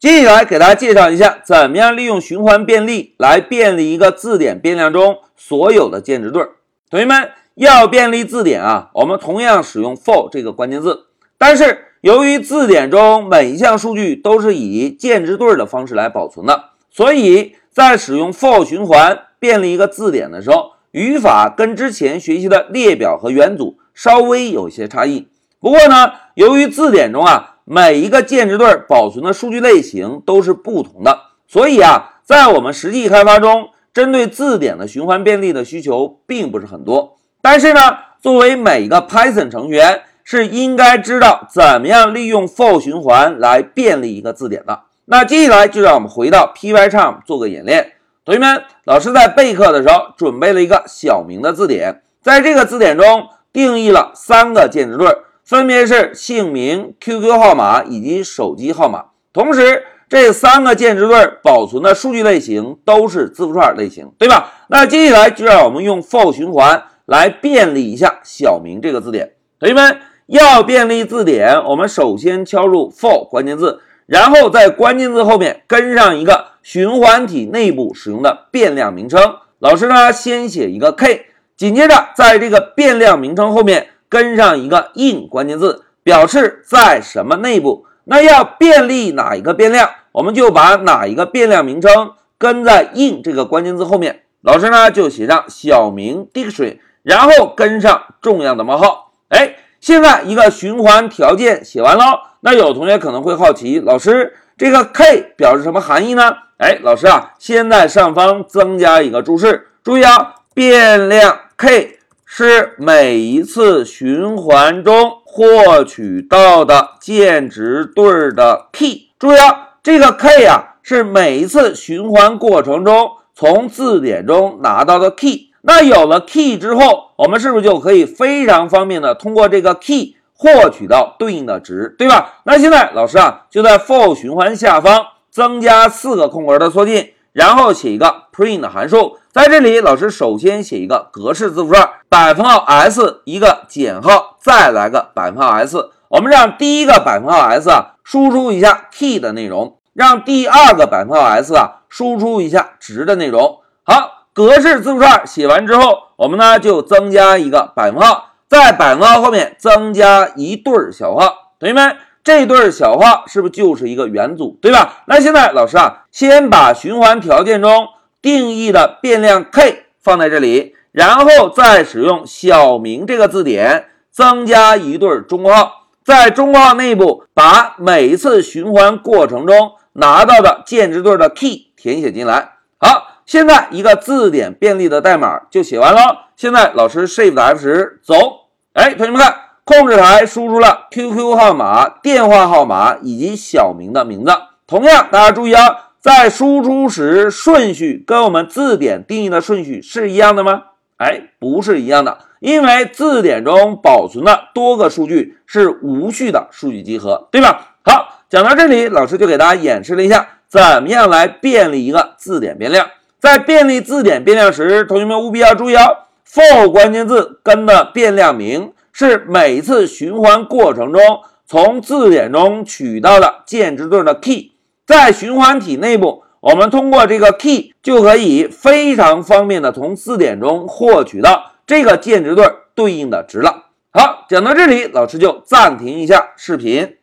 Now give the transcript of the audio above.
接下来给大家介绍一下，怎么样利用循环便利来便利一个字典变量中所有的键值对。同学们要便利字典啊，我们同样使用 for 这个关键字，但是由于字典中每一项数据都是以键值对的方式来保存的，所以在使用 for 循环便利一个字典的时候，语法跟之前学习的列表和元组稍微有些差异。不过呢，由于字典中啊每一个键值对保存的数据类型都是不同的，所以啊在我们实际开发中，针对字典的循环便利的需求并不是很多。但是呢，作为每一个 Python 程序员，是应该知道怎么样利用 for 循环来便利一个字典的。那接下来就让我们回到 Pycharm 做个演练。同学们，老师在备课的时候准备了一个小明的字典，在这个字典中定义了三个键值对。分别是姓名、QQ 号码以及手机号码。同时，这三个键值对保存的数据类型都是字符串类型，对吧？那接下来就让我们用 for 循环来便利一下小明这个字典。同学们要便利字典，我们首先敲入 for 关键字，然后在关键字后面跟上一个循环体内部使用的变量名称。老师呢，先写一个 k，紧接着在这个变量名称后面。跟上一个 in 关键字，表示在什么内部。那要便利哪一个变量，我们就把哪一个变量名称跟在 in 这个关键字后面。老师呢就写上小明 diction 然后跟上重要的冒号。哎，现在一个循环条件写完喽。那有同学可能会好奇，老师这个 k 表示什么含义呢？哎，老师啊，先在上方增加一个注释，注意啊，变量 k。是每一次循环中获取到的键值对的 key。注意啊，这个 key 啊是每一次循环过程中从字典中拿到的 key。那有了 key 之后，我们是不是就可以非常方便的通过这个 key 获取到对应的值，对吧？那现在老师啊就在 for 循环下方增加四个空格的缩进。然后写一个 print 函数，在这里，老师首先写一个格式字符串，百分号 s 一个减号，再来个百分号 s。我们让第一个百分号 s 啊输出一下 key 的内容，让第二个百分号 s 啊输出一下值的内容。好，格式字符串写完之后，我们呢就增加一个百分号，在百分号后面增加一对小号，同学们。这对小号是不是就是一个元组，对吧？那现在老师啊，先把循环条件中定义的变量 k 放在这里，然后再使用小明这个字典增加一对中括号，在中括号内部把每一次循环过程中拿到的键值对的 key 填写进来。好，现在一个字典便利的代码就写完了。现在老师 Shift F 十走，哎，同学们看。控制台输出了 QQ 号码、电话号码以及小明的名字。同样，大家注意啊，在输出时顺序跟我们字典定义的顺序是一样的吗？哎，不是一样的，因为字典中保存的多个数据是无序的数据集合，对吧？好，讲到这里，老师就给大家演示了一下怎么样来便利一个字典变量。在便利字典变量时，同学们务必要注意哦，for 关键字跟的变量名。是每次循环过程中从字典中取到的键值对的 key，在循环体内部，我们通过这个 key 就可以非常方便的从字典中获取到这个键值对对应的值了。好，讲到这里，老师就暂停一下视频。